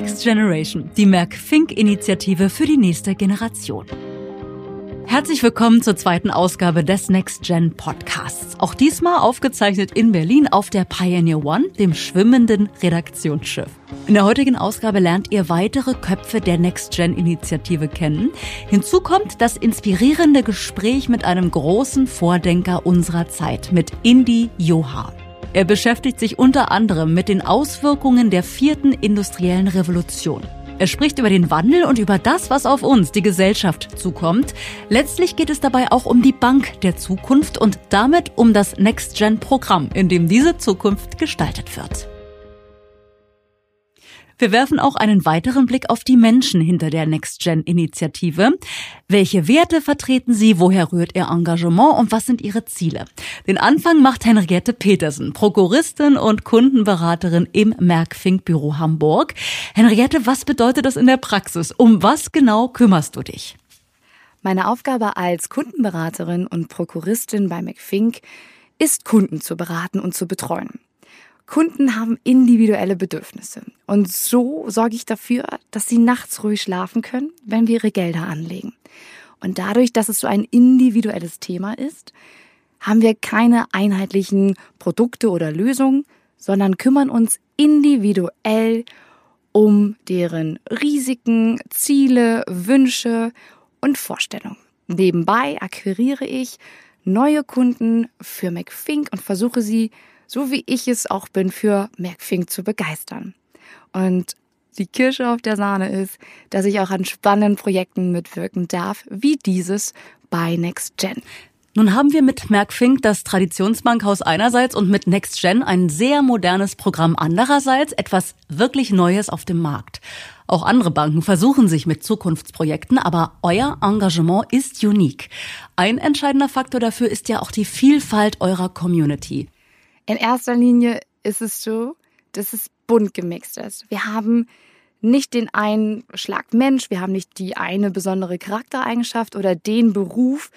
Next Generation, die Merck-Fink-Initiative für die nächste Generation. Herzlich willkommen zur zweiten Ausgabe des Next Gen Podcasts. Auch diesmal aufgezeichnet in Berlin auf der Pioneer One, dem schwimmenden Redaktionsschiff. In der heutigen Ausgabe lernt ihr weitere Köpfe der Next Gen Initiative kennen. Hinzu kommt das inspirierende Gespräch mit einem großen Vordenker unserer Zeit, mit Indy Joha. Er beschäftigt sich unter anderem mit den Auswirkungen der vierten industriellen Revolution. Er spricht über den Wandel und über das, was auf uns, die Gesellschaft, zukommt. Letztlich geht es dabei auch um die Bank der Zukunft und damit um das Next-Gen-Programm, in dem diese Zukunft gestaltet wird. Wir werfen auch einen weiteren Blick auf die Menschen hinter der Next-Gen-Initiative. Welche Werte vertreten sie? Woher rührt ihr Engagement? Und was sind ihre Ziele? Den Anfang macht Henriette Petersen, Prokuristin und Kundenberaterin im Merck-Fink-Büro Hamburg. Henriette, was bedeutet das in der Praxis? Um was genau kümmerst du dich? Meine Aufgabe als Kundenberaterin und Prokuristin bei McFink ist, Kunden zu beraten und zu betreuen. Kunden haben individuelle Bedürfnisse. Und so sorge ich dafür, dass sie nachts ruhig schlafen können, wenn wir ihre Gelder anlegen. Und dadurch, dass es so ein individuelles Thema ist, haben wir keine einheitlichen Produkte oder Lösungen, sondern kümmern uns individuell um deren Risiken, Ziele, Wünsche und Vorstellungen. Nebenbei akquiriere ich neue Kunden für McFink und versuche sie so wie ich es auch bin, für Merkfink zu begeistern. Und die Kirsche auf der Sahne ist, dass ich auch an spannenden Projekten mitwirken darf, wie dieses bei NextGen. Nun haben wir mit Merckfink das Traditionsbankhaus einerseits und mit NextGen ein sehr modernes Programm andererseits, etwas wirklich Neues auf dem Markt. Auch andere Banken versuchen sich mit Zukunftsprojekten, aber euer Engagement ist unique. Ein entscheidender Faktor dafür ist ja auch die Vielfalt eurer Community. In erster Linie ist es so, dass es bunt gemixt ist. Wir haben nicht den einen Schlag Mensch, wir haben nicht die eine besondere Charaktereigenschaft oder den Beruf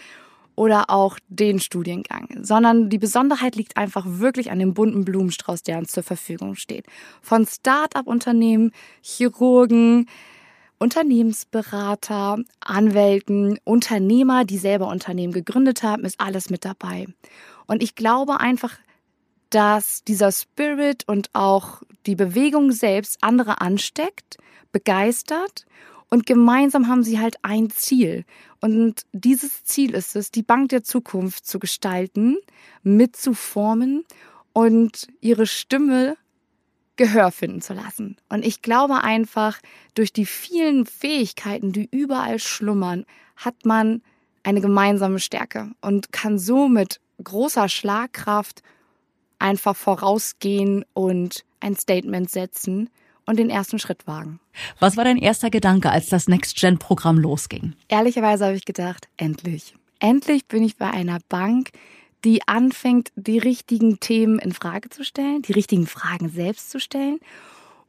oder auch den Studiengang, sondern die Besonderheit liegt einfach wirklich an dem bunten Blumenstrauß, der uns zur Verfügung steht. Von Start-up-Unternehmen, Chirurgen, Unternehmensberater, Anwälten, Unternehmer, die selber Unternehmen gegründet haben, ist alles mit dabei. Und ich glaube einfach, dass dieser Spirit und auch die Bewegung selbst andere ansteckt, begeistert und gemeinsam haben sie halt ein Ziel. Und dieses Ziel ist es, die Bank der Zukunft zu gestalten, mitzuformen und ihre Stimme Gehör finden zu lassen. Und ich glaube einfach, durch die vielen Fähigkeiten, die überall schlummern, hat man eine gemeinsame Stärke und kann so mit großer Schlagkraft einfach vorausgehen und ein Statement setzen und den ersten Schritt wagen. Was war dein erster Gedanke, als das Next-Gen-Programm losging? Ehrlicherweise habe ich gedacht, endlich. Endlich bin ich bei einer Bank, die anfängt, die richtigen Themen in Frage zu stellen, die richtigen Fragen selbst zu stellen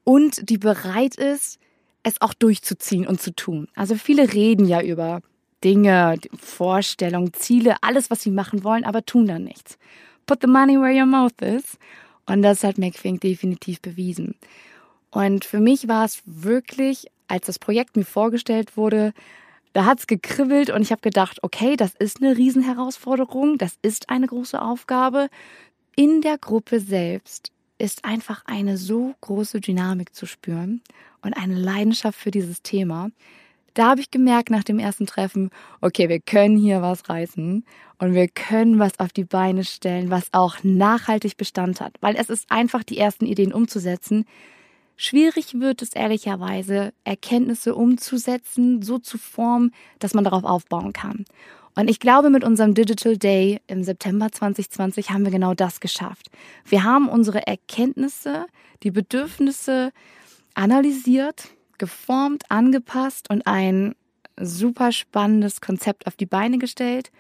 und die bereit ist, es auch durchzuziehen und zu tun. Also viele reden ja über Dinge, Vorstellungen, Ziele, alles, was sie machen wollen, aber tun dann nichts put the money where your mouth is. Und das hat McFink definitiv bewiesen. Und für mich war es wirklich, als das Projekt mir vorgestellt wurde, da hat es gekribbelt und ich habe gedacht, okay, das ist eine Riesenherausforderung, das ist eine große Aufgabe. In der Gruppe selbst ist einfach eine so große Dynamik zu spüren und eine Leidenschaft für dieses Thema, da habe ich gemerkt nach dem ersten Treffen, okay, wir können hier was reißen und wir können was auf die Beine stellen, was auch nachhaltig Bestand hat, weil es ist einfach die ersten Ideen umzusetzen. Schwierig wird es ehrlicherweise, Erkenntnisse umzusetzen, so zu formen, dass man darauf aufbauen kann. Und ich glaube, mit unserem Digital Day im September 2020 haben wir genau das geschafft. Wir haben unsere Erkenntnisse, die Bedürfnisse analysiert, geformt, angepasst und ein super spannendes Konzept auf die Beine gestellt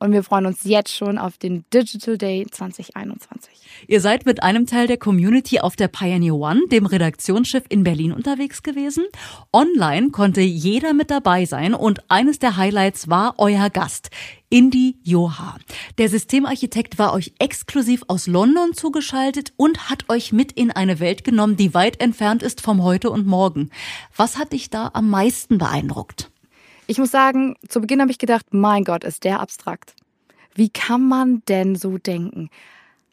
und wir freuen uns jetzt schon auf den Digital Day 2021. Ihr seid mit einem Teil der Community auf der Pioneer One, dem Redaktionsschiff in Berlin unterwegs gewesen. Online konnte jeder mit dabei sein und eines der Highlights war euer Gast. Indy Joha. Der Systemarchitekt war euch exklusiv aus London zugeschaltet und hat euch mit in eine Welt genommen, die weit entfernt ist vom Heute und Morgen. Was hat dich da am meisten beeindruckt? Ich muss sagen, zu Beginn habe ich gedacht, mein Gott, ist der abstrakt. Wie kann man denn so denken?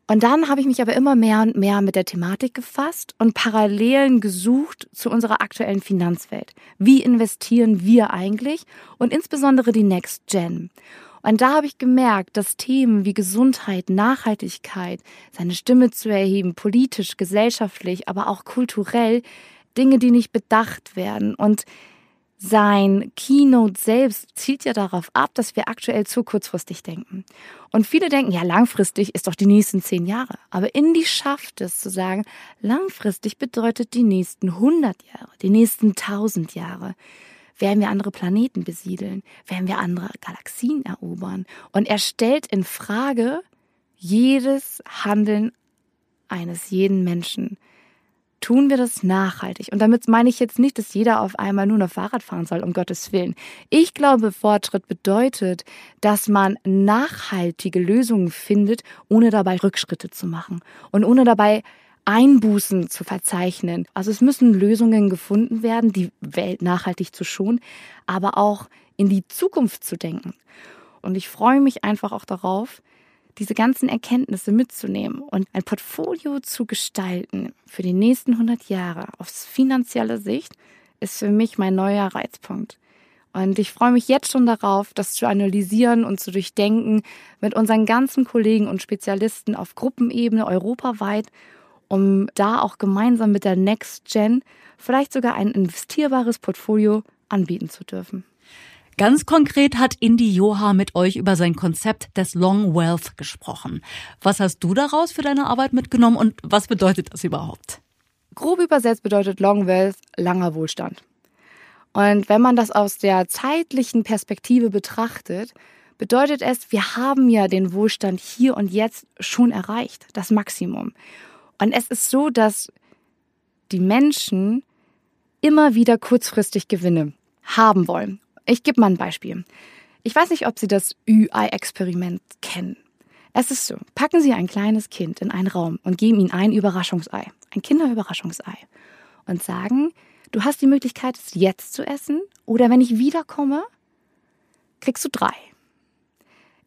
Und dann habe ich mich aber immer mehr und mehr mit der Thematik gefasst und Parallelen gesucht zu unserer aktuellen Finanzwelt. Wie investieren wir eigentlich und insbesondere die Next Gen? Und da habe ich gemerkt, dass Themen wie Gesundheit, Nachhaltigkeit, seine Stimme zu erheben, politisch, gesellschaftlich, aber auch kulturell, Dinge, die nicht bedacht werden. Und sein Keynote selbst zielt ja darauf ab, dass wir aktuell zu kurzfristig denken. Und viele denken, ja, langfristig ist doch die nächsten zehn Jahre. Aber Indy schafft es zu sagen, langfristig bedeutet die nächsten 100 Jahre, die nächsten 1000 Jahre. Werden wir andere Planeten besiedeln? Werden wir andere Galaxien erobern? Und er stellt in Frage jedes Handeln eines jeden Menschen tun wir das nachhaltig. Und damit meine ich jetzt nicht, dass jeder auf einmal nur noch Fahrrad fahren soll, um Gottes Willen. Ich glaube, Fortschritt bedeutet, dass man nachhaltige Lösungen findet, ohne dabei Rückschritte zu machen und ohne dabei Einbußen zu verzeichnen. Also es müssen Lösungen gefunden werden, die Welt nachhaltig zu schonen, aber auch in die Zukunft zu denken. Und ich freue mich einfach auch darauf, diese ganzen Erkenntnisse mitzunehmen und ein Portfolio zu gestalten für die nächsten 100 Jahre aus finanzieller Sicht, ist für mich mein neuer Reizpunkt. Und ich freue mich jetzt schon darauf, das zu analysieren und zu durchdenken mit unseren ganzen Kollegen und Spezialisten auf Gruppenebene europaweit, um da auch gemeinsam mit der Next Gen vielleicht sogar ein investierbares Portfolio anbieten zu dürfen. Ganz konkret hat Indy Joha mit euch über sein Konzept des Long Wealth gesprochen. Was hast du daraus für deine Arbeit mitgenommen und was bedeutet das überhaupt? Grob übersetzt bedeutet Long Wealth langer Wohlstand. Und wenn man das aus der zeitlichen Perspektive betrachtet, bedeutet es, wir haben ja den Wohlstand hier und jetzt schon erreicht, das Maximum. Und es ist so, dass die Menschen immer wieder kurzfristig Gewinne haben wollen. Ich gebe mal ein Beispiel. Ich weiß nicht, ob Sie das Ü-Ei-Experiment kennen. Es ist so, packen Sie ein kleines Kind in einen Raum und geben ihm ein Überraschungsei, ein Kinderüberraschungsei und sagen, du hast die Möglichkeit, es jetzt zu essen oder wenn ich wiederkomme, kriegst du drei.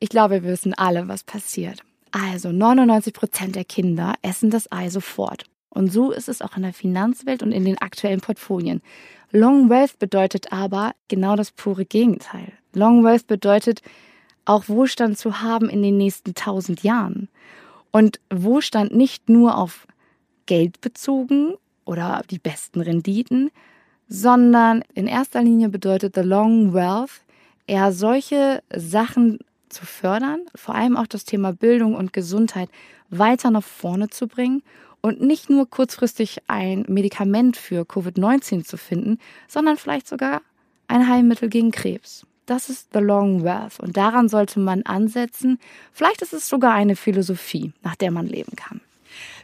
Ich glaube, wir wissen alle, was passiert. Also 99 Prozent der Kinder essen das Ei sofort. Und so ist es auch in der Finanzwelt und in den aktuellen Portfolien. Long Wealth bedeutet aber genau das pure Gegenteil. Long Wealth bedeutet auch Wohlstand zu haben in den nächsten tausend Jahren. Und Wohlstand nicht nur auf Geld bezogen oder die besten Renditen, sondern in erster Linie bedeutet The Long Wealth eher solche Sachen zu fördern, vor allem auch das Thema Bildung und Gesundheit weiter nach vorne zu bringen und nicht nur kurzfristig ein Medikament für Covid-19 zu finden, sondern vielleicht sogar ein Heilmittel gegen Krebs. Das ist The Long Wealth und daran sollte man ansetzen. Vielleicht ist es sogar eine Philosophie, nach der man leben kann.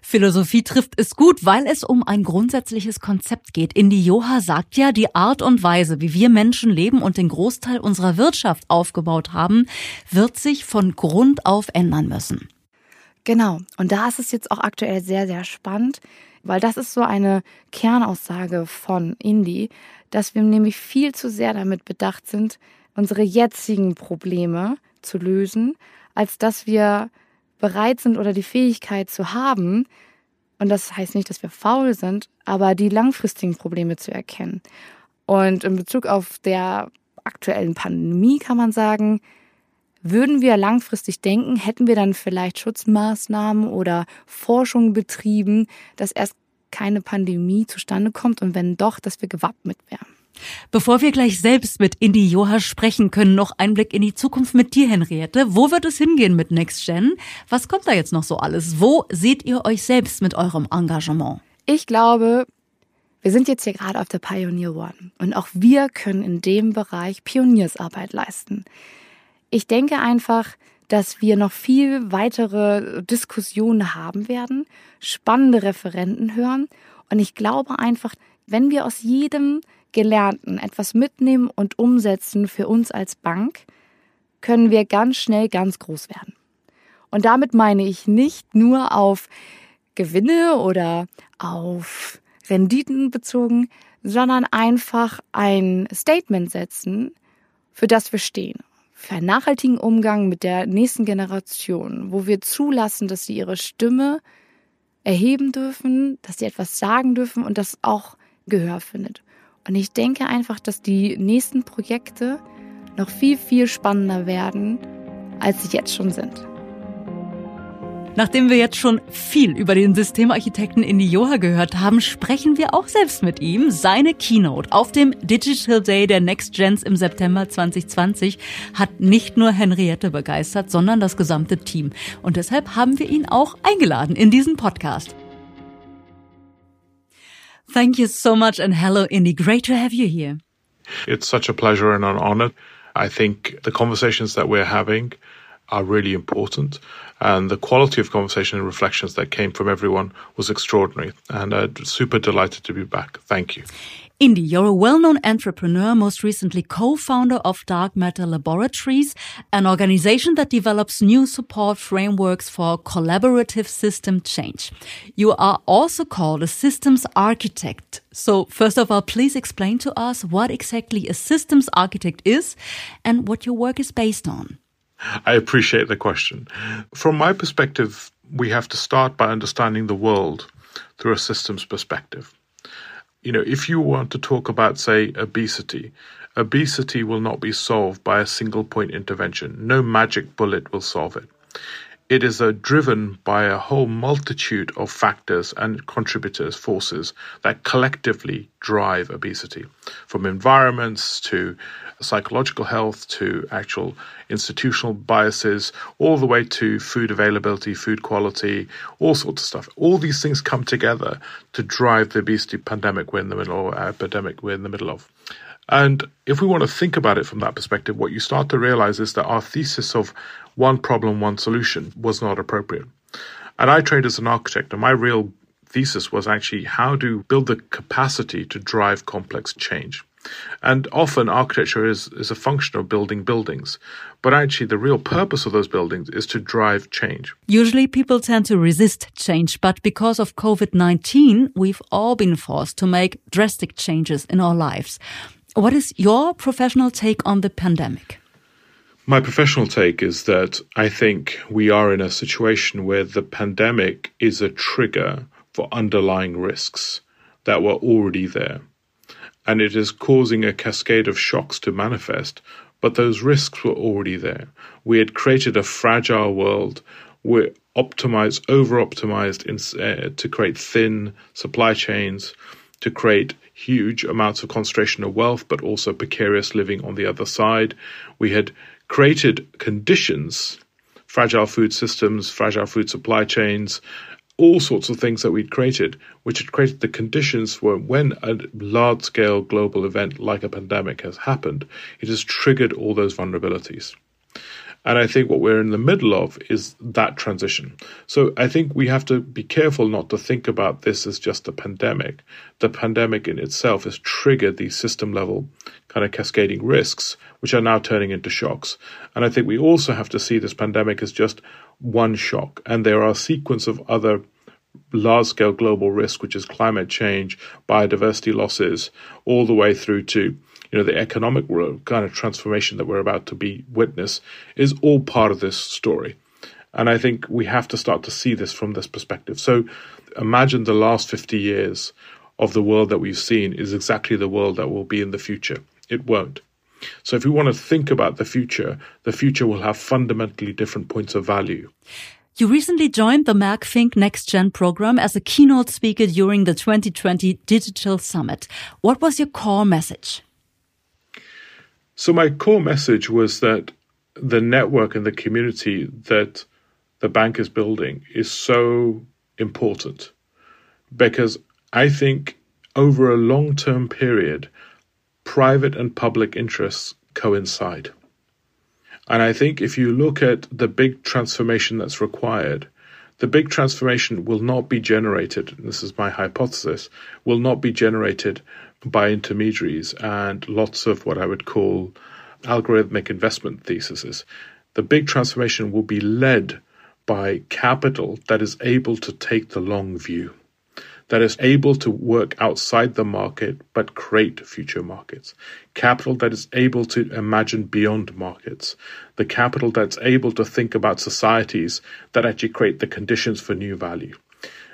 Philosophie trifft es gut, weil es um ein grundsätzliches Konzept geht. Indi Joha sagt ja, die Art und Weise, wie wir Menschen leben und den Großteil unserer Wirtschaft aufgebaut haben, wird sich von Grund auf ändern müssen. Genau. Und da ist es jetzt auch aktuell sehr, sehr spannend, weil das ist so eine Kernaussage von Indie, dass wir nämlich viel zu sehr damit bedacht sind, unsere jetzigen Probleme zu lösen, als dass wir bereit sind oder die Fähigkeit zu haben, und das heißt nicht, dass wir faul sind, aber die langfristigen Probleme zu erkennen. Und in Bezug auf der aktuellen Pandemie kann man sagen, würden wir langfristig denken, hätten wir dann vielleicht Schutzmaßnahmen oder Forschung betrieben, dass erst keine Pandemie zustande kommt und wenn doch, dass wir gewappnet wären. Bevor wir gleich selbst mit Indy Joha sprechen können, noch ein Blick in die Zukunft mit dir, Henriette. Wo wird es hingehen mit NextGen? Was kommt da jetzt noch so alles? Wo seht ihr euch selbst mit eurem Engagement? Ich glaube, wir sind jetzt hier gerade auf der Pioneer One und auch wir können in dem Bereich Pioniersarbeit leisten. Ich denke einfach, dass wir noch viel weitere Diskussionen haben werden, spannende Referenten hören. Und ich glaube einfach, wenn wir aus jedem Gelernten etwas mitnehmen und umsetzen für uns als Bank, können wir ganz schnell ganz groß werden. Und damit meine ich nicht nur auf Gewinne oder auf Renditen bezogen, sondern einfach ein Statement setzen, für das wir stehen. Für einen nachhaltigen Umgang mit der nächsten Generation, wo wir zulassen, dass sie ihre Stimme erheben dürfen, dass sie etwas sagen dürfen und das auch Gehör findet. Und ich denke einfach, dass die nächsten Projekte noch viel, viel spannender werden, als sie jetzt schon sind. Nachdem wir jetzt schon viel über den Systemarchitekten Indy Joha gehört haben, sprechen wir auch selbst mit ihm. Seine Keynote auf dem Digital Day der Next Gens im September 2020 hat nicht nur Henriette begeistert, sondern das gesamte Team. Und deshalb haben wir ihn auch eingeladen in diesen Podcast. Thank you so much and hello Indy. Great to have you here. It's such a pleasure and an honor. I think the conversations that we're having are really important. And the quality of conversation and reflections that came from everyone was extraordinary. And I'm super delighted to be back. Thank you. Indy, you're a well-known entrepreneur, most recently co-founder of Dark Matter Laboratories, an organization that develops new support frameworks for collaborative system change. You are also called a systems architect. So first of all, please explain to us what exactly a systems architect is and what your work is based on. I appreciate the question. From my perspective, we have to start by understanding the world through a systems perspective. You know, if you want to talk about, say, obesity, obesity will not be solved by a single point intervention. No magic bullet will solve it. It is uh, driven by a whole multitude of factors and contributors, forces that collectively drive obesity, from environments to psychological health to actual institutional biases, all the way to food availability, food quality, all sorts of stuff. All these things come together to drive the obesity pandemic we're in the middle or epidemic we're in the middle of. And if we want to think about it from that perspective, what you start to realize is that our thesis of one problem, one solution was not appropriate. And I trained as an architect, and my real thesis was actually how to build the capacity to drive complex change. And often architecture is, is a function of building buildings. But actually, the real purpose of those buildings is to drive change. Usually, people tend to resist change, but because of COVID 19, we've all been forced to make drastic changes in our lives. What is your professional take on the pandemic? My professional take is that I think we are in a situation where the pandemic is a trigger for underlying risks that were already there. And it is causing a cascade of shocks to manifest, but those risks were already there. We had created a fragile world. We're optimized, over optimized uh, to create thin supply chains, to create huge amounts of concentration of wealth, but also precarious living on the other side. We had created conditions, fragile food systems, fragile food supply chains, all sorts of things that we'd created, which had created the conditions for when a large scale global event like a pandemic has happened, it has triggered all those vulnerabilities. And I think what we're in the middle of is that transition. So I think we have to be careful not to think about this as just a pandemic. The pandemic in itself has triggered these system level kind of cascading risks, which are now turning into shocks. And I think we also have to see this pandemic as just one shock. And there are a sequence of other large scale global risks, which is climate change, biodiversity losses, all the way through to you know, the economic kind of transformation that we're about to be witness is all part of this story. And I think we have to start to see this from this perspective. So imagine the last 50 years of the world that we've seen is exactly the world that will be in the future. It won't. So if we want to think about the future, the future will have fundamentally different points of value. You recently joined the Merck Fink Next Gen program as a keynote speaker during the 2020 Digital Summit. What was your core message? So, my core message was that the network and the community that the bank is building is so important because I think over a long term period, private and public interests coincide. And I think if you look at the big transformation that's required, the big transformation will not be generated, this is my hypothesis, will not be generated by intermediaries and lots of what I would call algorithmic investment theses. The big transformation will be led by capital that is able to take the long view that is able to work outside the market but create future markets. Capital that is able to imagine beyond markets. The capital that's able to think about societies that actually create the conditions for new value.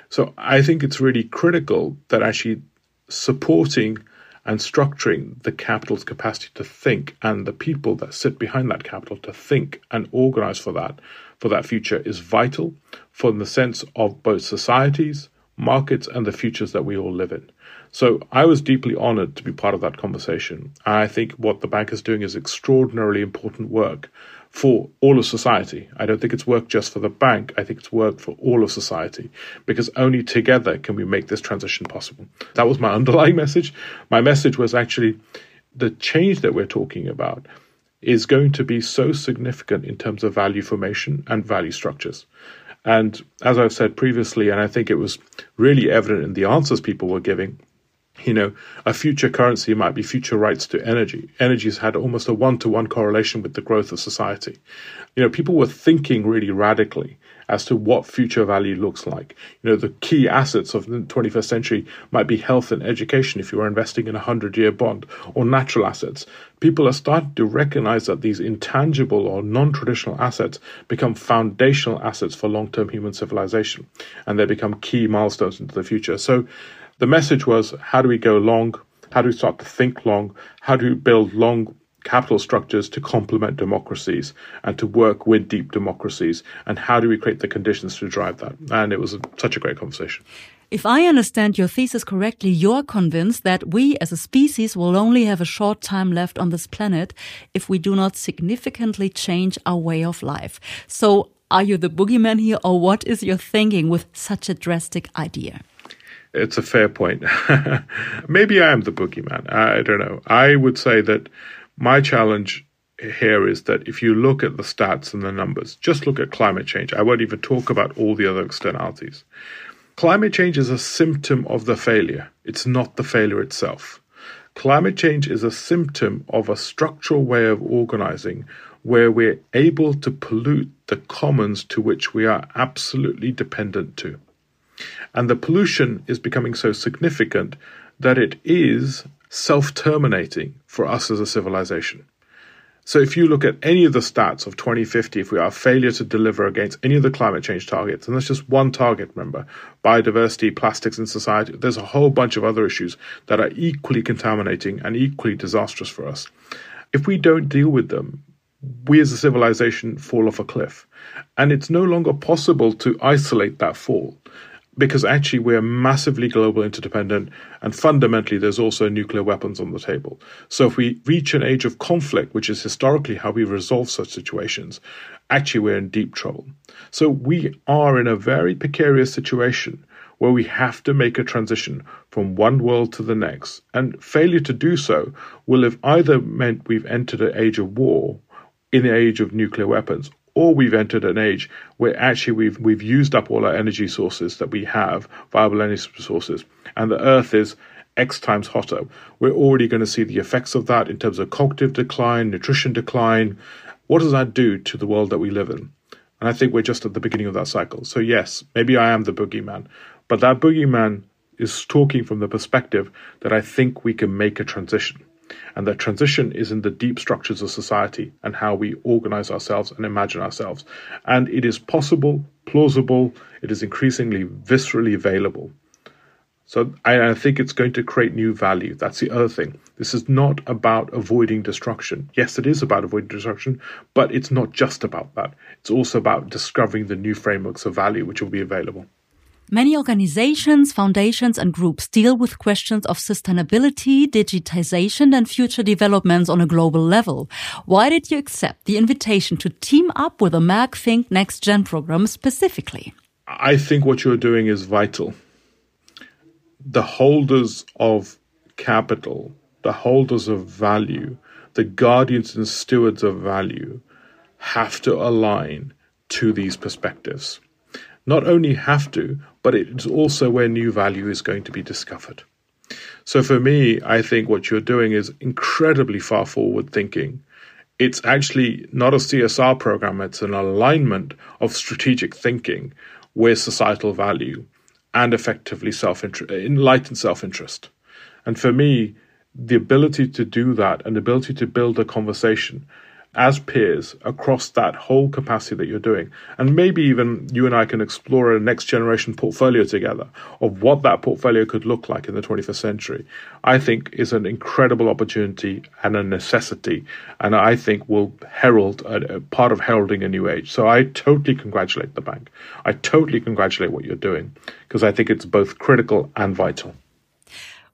So I think it's really critical that actually supporting and structuring the capital's capacity to think and the people that sit behind that capital to think and organize for that for that future is vital for the sense of both societies markets, and the futures that we all live in. So I was deeply honored to be part of that conversation. I think what the bank is doing is extraordinarily important work for all of society. I don't think it's work just for the bank. I think it's work for all of society because only together can we make this transition possible. That was my underlying message. My message was actually the change that we're talking about is going to be so significant in terms of value formation and value structures. And as I've said previously, and I think it was really evident in the answers people were giving, you know, a future currency might be future rights to energy. Energy has had almost a one to one correlation with the growth of society. You know, people were thinking really radically as to what future value looks like. You know, the key assets of the 21st century might be health and education if you are investing in a 100 year bond, or natural assets. People are starting to recognize that these intangible or non traditional assets become foundational assets for long term human civilization, and they become key milestones into the future. So the message was how do we go long? How do we start to think long? How do we build long capital structures to complement democracies and to work with deep democracies and how do we create the conditions to drive that and it was a, such a great conversation if I understand your thesis correctly, you're convinced that we as a species will only have a short time left on this planet if we do not significantly change our way of life. So, are you the boogeyman here, or what is your thinking with such a drastic idea? It's a fair point. Maybe I am the boogeyman. I don't know. I would say that my challenge here is that if you look at the stats and the numbers, just look at climate change. I won't even talk about all the other externalities. Climate change is a symptom of the failure, it's not the failure itself. Climate change is a symptom of a structural way of organizing where we're able to pollute the commons to which we are absolutely dependent to. And the pollution is becoming so significant that it is self terminating for us as a civilization. So, if you look at any of the stats of 2050, if we are failure to deliver against any of the climate change targets, and that's just one target, remember, biodiversity, plastics in society, there's a whole bunch of other issues that are equally contaminating and equally disastrous for us. If we don't deal with them, we as a civilization fall off a cliff. And it's no longer possible to isolate that fall because actually we're massively global interdependent and fundamentally there's also nuclear weapons on the table. So if we reach an age of conflict, which is historically how we resolve such situations, actually we're in deep trouble. So we are in a very precarious situation where we have to make a transition from one world to the next. And failure to do so will have either meant we've entered an age of war in the age of nuclear weapons or we've entered an age where actually we've we've used up all our energy sources that we have, viable energy sources, and the Earth is X times hotter. We're already going to see the effects of that in terms of cognitive decline, nutrition decline. What does that do to the world that we live in? And I think we're just at the beginning of that cycle. So yes, maybe I am the boogeyman, but that boogeyman is talking from the perspective that I think we can make a transition. And the transition is in the deep structures of society and how we organize ourselves and imagine ourselves. And it is possible, plausible, it is increasingly viscerally available. So I, I think it's going to create new value. That's the other thing. This is not about avoiding destruction. Yes, it is about avoiding destruction, but it's not just about that. It's also about discovering the new frameworks of value which will be available. Many organizations, foundations, and groups deal with questions of sustainability, digitization, and future developments on a global level. Why did you accept the invitation to team up with the Merck Think Next Gen program specifically? I think what you're doing is vital. The holders of capital, the holders of value, the guardians and stewards of value have to align to these perspectives. Not only have to, but it's also where new value is going to be discovered. So for me, I think what you're doing is incredibly far forward thinking. It's actually not a CSR program, it's an alignment of strategic thinking with societal value and effectively self enlightened self interest. And for me, the ability to do that and the ability to build a conversation as peers across that whole capacity that you're doing. And maybe even you and I can explore a next generation portfolio together of what that portfolio could look like in the 21st century, I think is an incredible opportunity and a necessity. And I think will herald a, a part of heralding a new age. So I totally congratulate the bank. I totally congratulate what you're doing because I think it's both critical and vital.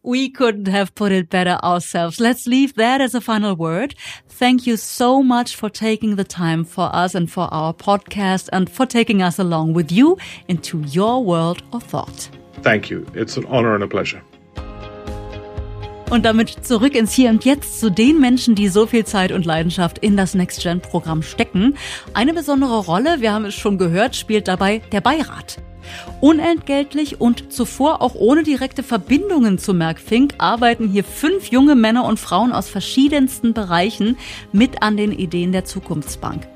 We couldn't have put it better ourselves. Let's leave that as a final word. Thank you so much for taking the time for us and for our podcast and for taking us along with you into your world of thought. Thank you. It's an honor and a pleasure. Und damit zurück ins Hier und Jetzt zu den Menschen, die so viel Zeit und Leidenschaft in das Next Gen Programm stecken. Eine besondere Rolle, wir haben es schon gehört, spielt dabei der Beirat. Unentgeltlich und zuvor auch ohne direkte Verbindungen zu Merck Fink arbeiten hier fünf junge Männer und Frauen aus verschiedensten Bereichen mit an den Ideen der Zukunftsbank.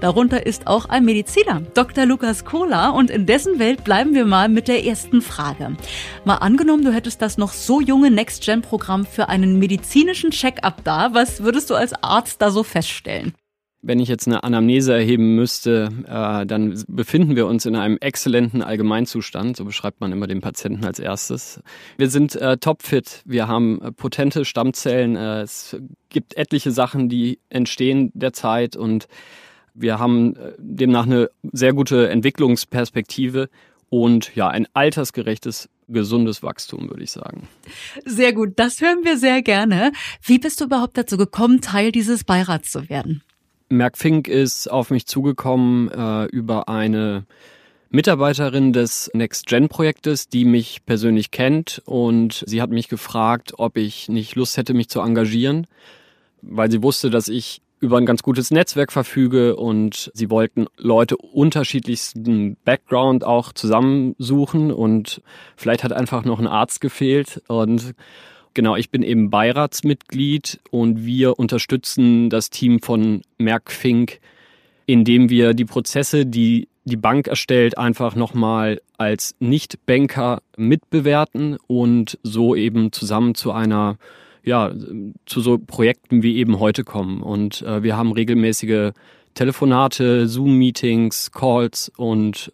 Darunter ist auch ein Mediziner, Dr. Lukas Kohler, und in dessen Welt bleiben wir mal mit der ersten Frage. Mal angenommen, du hättest das noch so junge Next-Gen-Programm für einen medizinischen Check-up da, was würdest du als Arzt da so feststellen? Wenn ich jetzt eine Anamnese erheben müsste, äh, dann befinden wir uns in einem exzellenten Allgemeinzustand. So beschreibt man immer den Patienten als erstes. Wir sind äh, topfit. Wir haben äh, potente Stammzellen. Äh, es gibt etliche Sachen, die entstehen derzeit und wir haben äh, demnach eine sehr gute Entwicklungsperspektive und ja, ein altersgerechtes gesundes Wachstum, würde ich sagen. Sehr gut, das hören wir sehr gerne. Wie bist du überhaupt dazu gekommen, Teil dieses Beirats zu werden? Merck Fink ist auf mich zugekommen äh, über eine Mitarbeiterin des Next Gen Projektes, die mich persönlich kennt. Und sie hat mich gefragt, ob ich nicht Lust hätte, mich zu engagieren, weil sie wusste, dass ich über ein ganz gutes Netzwerk verfüge. Und sie wollten Leute unterschiedlichsten Background auch zusammensuchen. Und vielleicht hat einfach noch ein Arzt gefehlt. Und Genau, ich bin eben Beiratsmitglied und wir unterstützen das Team von Merck Fink, indem wir die Prozesse, die die Bank erstellt, einfach nochmal als Nicht-Banker mitbewerten und so eben zusammen zu einer, ja, zu so Projekten wie eben heute kommen. Und äh, wir haben regelmäßige Telefonate, Zoom-Meetings, Calls und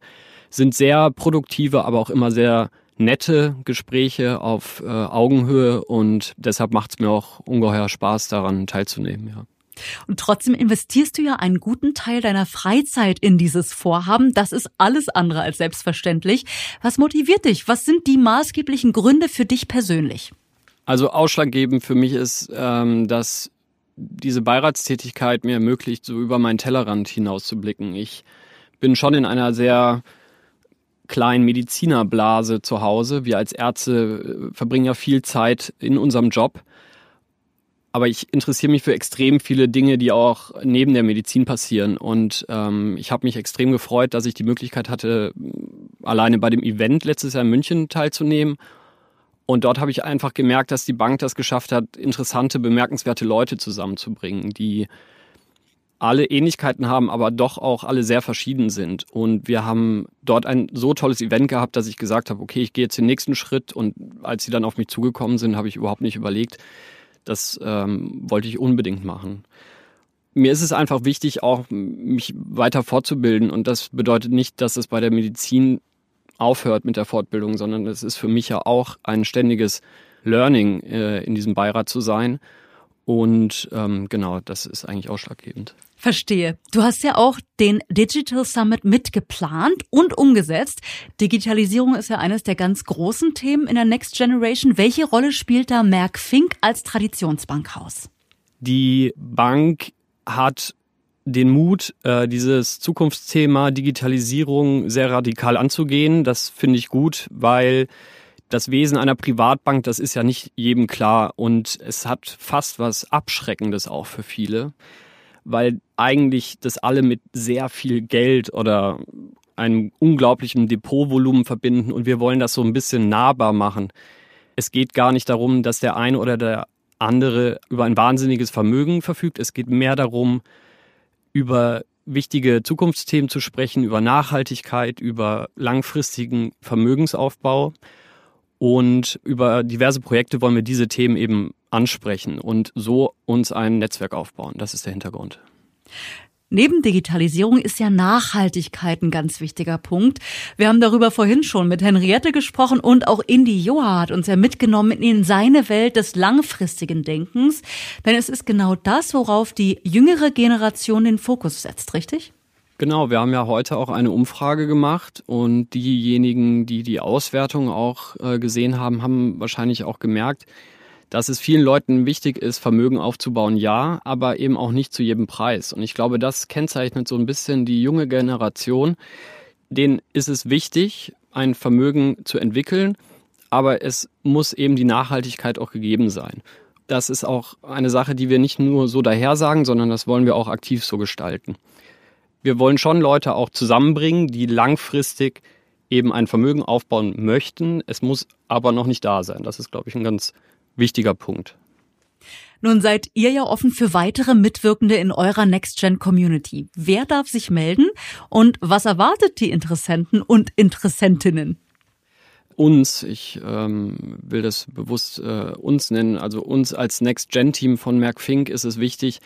sind sehr produktive, aber auch immer sehr nette Gespräche auf äh, Augenhöhe und deshalb macht es mir auch ungeheuer Spaß, daran teilzunehmen, ja. Und trotzdem investierst du ja einen guten Teil deiner Freizeit in dieses Vorhaben. Das ist alles andere als selbstverständlich. Was motiviert dich? Was sind die maßgeblichen Gründe für dich persönlich? Also ausschlaggebend für mich ist, ähm, dass diese Beiratstätigkeit mir ermöglicht, so über meinen Tellerrand hinauszublicken. Ich bin schon in einer sehr kleinen Medizinerblase zu Hause. Wir als Ärzte äh, verbringen ja viel Zeit in unserem Job. Aber ich interessiere mich für extrem viele Dinge, die auch neben der Medizin passieren. Und ähm, ich habe mich extrem gefreut, dass ich die Möglichkeit hatte, alleine bei dem Event letztes Jahr in München teilzunehmen. Und dort habe ich einfach gemerkt, dass die Bank das geschafft hat, interessante, bemerkenswerte Leute zusammenzubringen, die alle Ähnlichkeiten haben, aber doch auch alle sehr verschieden sind. Und wir haben dort ein so tolles Event gehabt, dass ich gesagt habe, okay, ich gehe jetzt den nächsten Schritt. Und als sie dann auf mich zugekommen sind, habe ich überhaupt nicht überlegt, das ähm, wollte ich unbedingt machen. Mir ist es einfach wichtig, auch mich weiter fortzubilden. Und das bedeutet nicht, dass es bei der Medizin aufhört mit der Fortbildung, sondern es ist für mich ja auch ein ständiges Learning, äh, in diesem Beirat zu sein. Und ähm, genau, das ist eigentlich ausschlaggebend. Verstehe. Du hast ja auch den Digital Summit mitgeplant und umgesetzt. Digitalisierung ist ja eines der ganz großen Themen in der Next Generation. Welche Rolle spielt da Merck Fink als Traditionsbankhaus? Die Bank hat den Mut, äh, dieses Zukunftsthema Digitalisierung sehr radikal anzugehen. Das finde ich gut, weil das Wesen einer Privatbank, das ist ja nicht jedem klar und es hat fast was Abschreckendes auch für viele weil eigentlich das alle mit sehr viel Geld oder einem unglaublichen Depotvolumen verbinden und wir wollen das so ein bisschen nahbar machen. Es geht gar nicht darum, dass der eine oder der andere über ein wahnsinniges Vermögen verfügt. Es geht mehr darum, über wichtige Zukunftsthemen zu sprechen, über Nachhaltigkeit, über langfristigen Vermögensaufbau. Und über diverse Projekte wollen wir diese Themen eben ansprechen und so uns ein Netzwerk aufbauen. Das ist der Hintergrund. Neben Digitalisierung ist ja Nachhaltigkeit ein ganz wichtiger Punkt. Wir haben darüber vorhin schon mit Henriette gesprochen und auch Indy Joa hat uns ja mitgenommen in seine Welt des langfristigen Denkens. Denn es ist genau das, worauf die jüngere Generation den Fokus setzt, richtig? Genau, wir haben ja heute auch eine Umfrage gemacht und diejenigen, die die Auswertung auch äh, gesehen haben, haben wahrscheinlich auch gemerkt, dass es vielen Leuten wichtig ist, Vermögen aufzubauen, ja, aber eben auch nicht zu jedem Preis. Und ich glaube, das kennzeichnet so ein bisschen die junge Generation. Denen ist es wichtig, ein Vermögen zu entwickeln, aber es muss eben die Nachhaltigkeit auch gegeben sein. Das ist auch eine Sache, die wir nicht nur so daher sagen, sondern das wollen wir auch aktiv so gestalten. Wir wollen schon Leute auch zusammenbringen, die langfristig eben ein Vermögen aufbauen möchten. Es muss aber noch nicht da sein. Das ist, glaube ich, ein ganz wichtiger Punkt. Nun seid ihr ja offen für weitere Mitwirkende in eurer Next-Gen-Community. Wer darf sich melden und was erwartet die Interessenten und Interessentinnen? Uns, ich ähm, will das bewusst äh, uns nennen, also uns als Next-Gen-Team von Merck Fink ist es wichtig,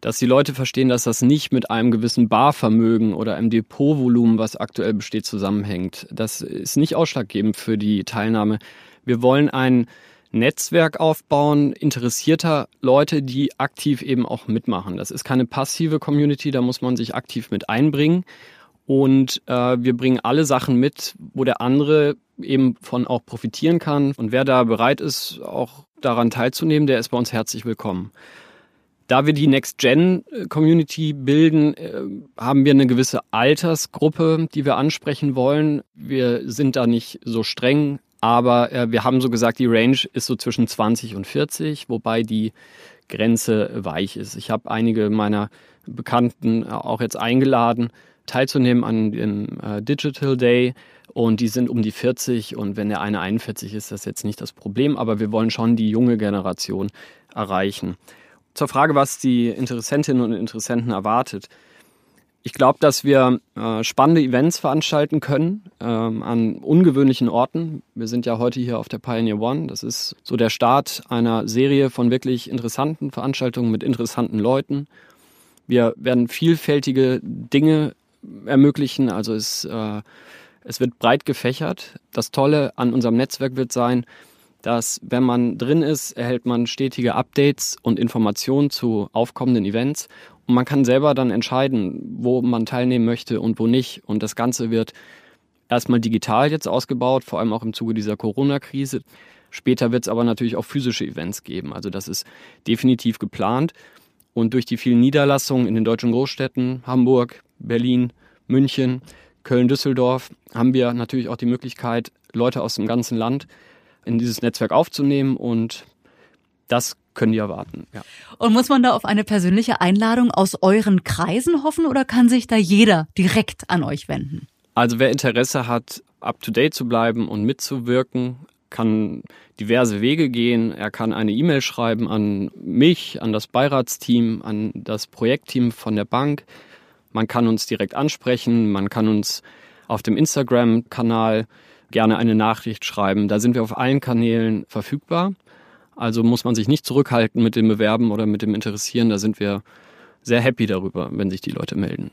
dass die Leute verstehen, dass das nicht mit einem gewissen Barvermögen oder einem Depotvolumen, was aktuell besteht, zusammenhängt. Das ist nicht ausschlaggebend für die Teilnahme. Wir wollen ein Netzwerk aufbauen, interessierter Leute, die aktiv eben auch mitmachen. Das ist keine passive Community, da muss man sich aktiv mit einbringen. Und äh, wir bringen alle Sachen mit, wo der andere eben von auch profitieren kann. Und wer da bereit ist, auch daran teilzunehmen, der ist bei uns herzlich willkommen. Da wir die Next-Gen-Community bilden, äh, haben wir eine gewisse Altersgruppe, die wir ansprechen wollen. Wir sind da nicht so streng aber äh, wir haben so gesagt, die Range ist so zwischen 20 und 40, wobei die Grenze weich ist. Ich habe einige meiner Bekannten äh, auch jetzt eingeladen, teilzunehmen an dem äh, Digital Day. Und die sind um die 40 und wenn der eine 41 ist, das jetzt nicht das Problem, aber wir wollen schon die junge Generation erreichen. Zur Frage, was die Interessentinnen und Interessenten erwartet. Ich glaube, dass wir äh, spannende Events veranstalten können ähm, an ungewöhnlichen Orten. Wir sind ja heute hier auf der Pioneer One. Das ist so der Start einer Serie von wirklich interessanten Veranstaltungen mit interessanten Leuten. Wir werden vielfältige Dinge ermöglichen. Also es, äh, es wird breit gefächert. Das Tolle an unserem Netzwerk wird sein, dass wenn man drin ist, erhält man stetige Updates und Informationen zu aufkommenden Events und man kann selber dann entscheiden, wo man teilnehmen möchte und wo nicht. Und das Ganze wird erstmal digital jetzt ausgebaut, vor allem auch im Zuge dieser Corona-Krise. Später wird es aber natürlich auch physische Events geben. Also das ist definitiv geplant. Und durch die vielen Niederlassungen in den deutschen Großstädten, Hamburg, Berlin, München, Köln, Düsseldorf, haben wir natürlich auch die Möglichkeit, Leute aus dem ganzen Land in dieses Netzwerk aufzunehmen. Und das können die erwarten. Ja. Und muss man da auf eine persönliche Einladung aus euren Kreisen hoffen oder kann sich da jeder direkt an euch wenden? Also wer Interesse hat, up-to-date zu bleiben und mitzuwirken, kann diverse Wege gehen. Er kann eine E-Mail schreiben an mich, an das Beiratsteam, an das Projektteam von der Bank. Man kann uns direkt ansprechen, man kann uns auf dem Instagram-Kanal gerne eine Nachricht schreiben. Da sind wir auf allen Kanälen verfügbar. Also muss man sich nicht zurückhalten mit dem Bewerben oder mit dem Interessieren. Da sind wir sehr happy darüber, wenn sich die Leute melden.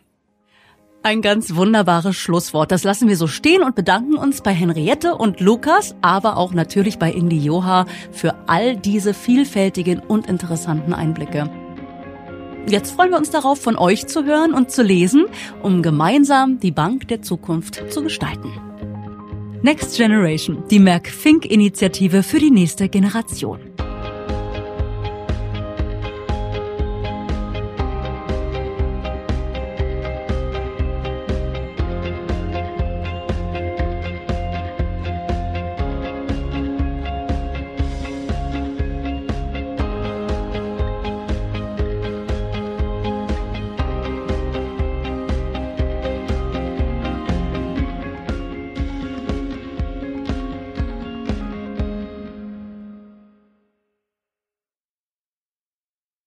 Ein ganz wunderbares Schlusswort. Das lassen wir so stehen und bedanken uns bei Henriette und Lukas, aber auch natürlich bei Indy Joha für all diese vielfältigen und interessanten Einblicke. Jetzt freuen wir uns darauf, von euch zu hören und zu lesen, um gemeinsam die Bank der Zukunft zu gestalten. Next Generation, die Merck Fink Initiative für die nächste Generation.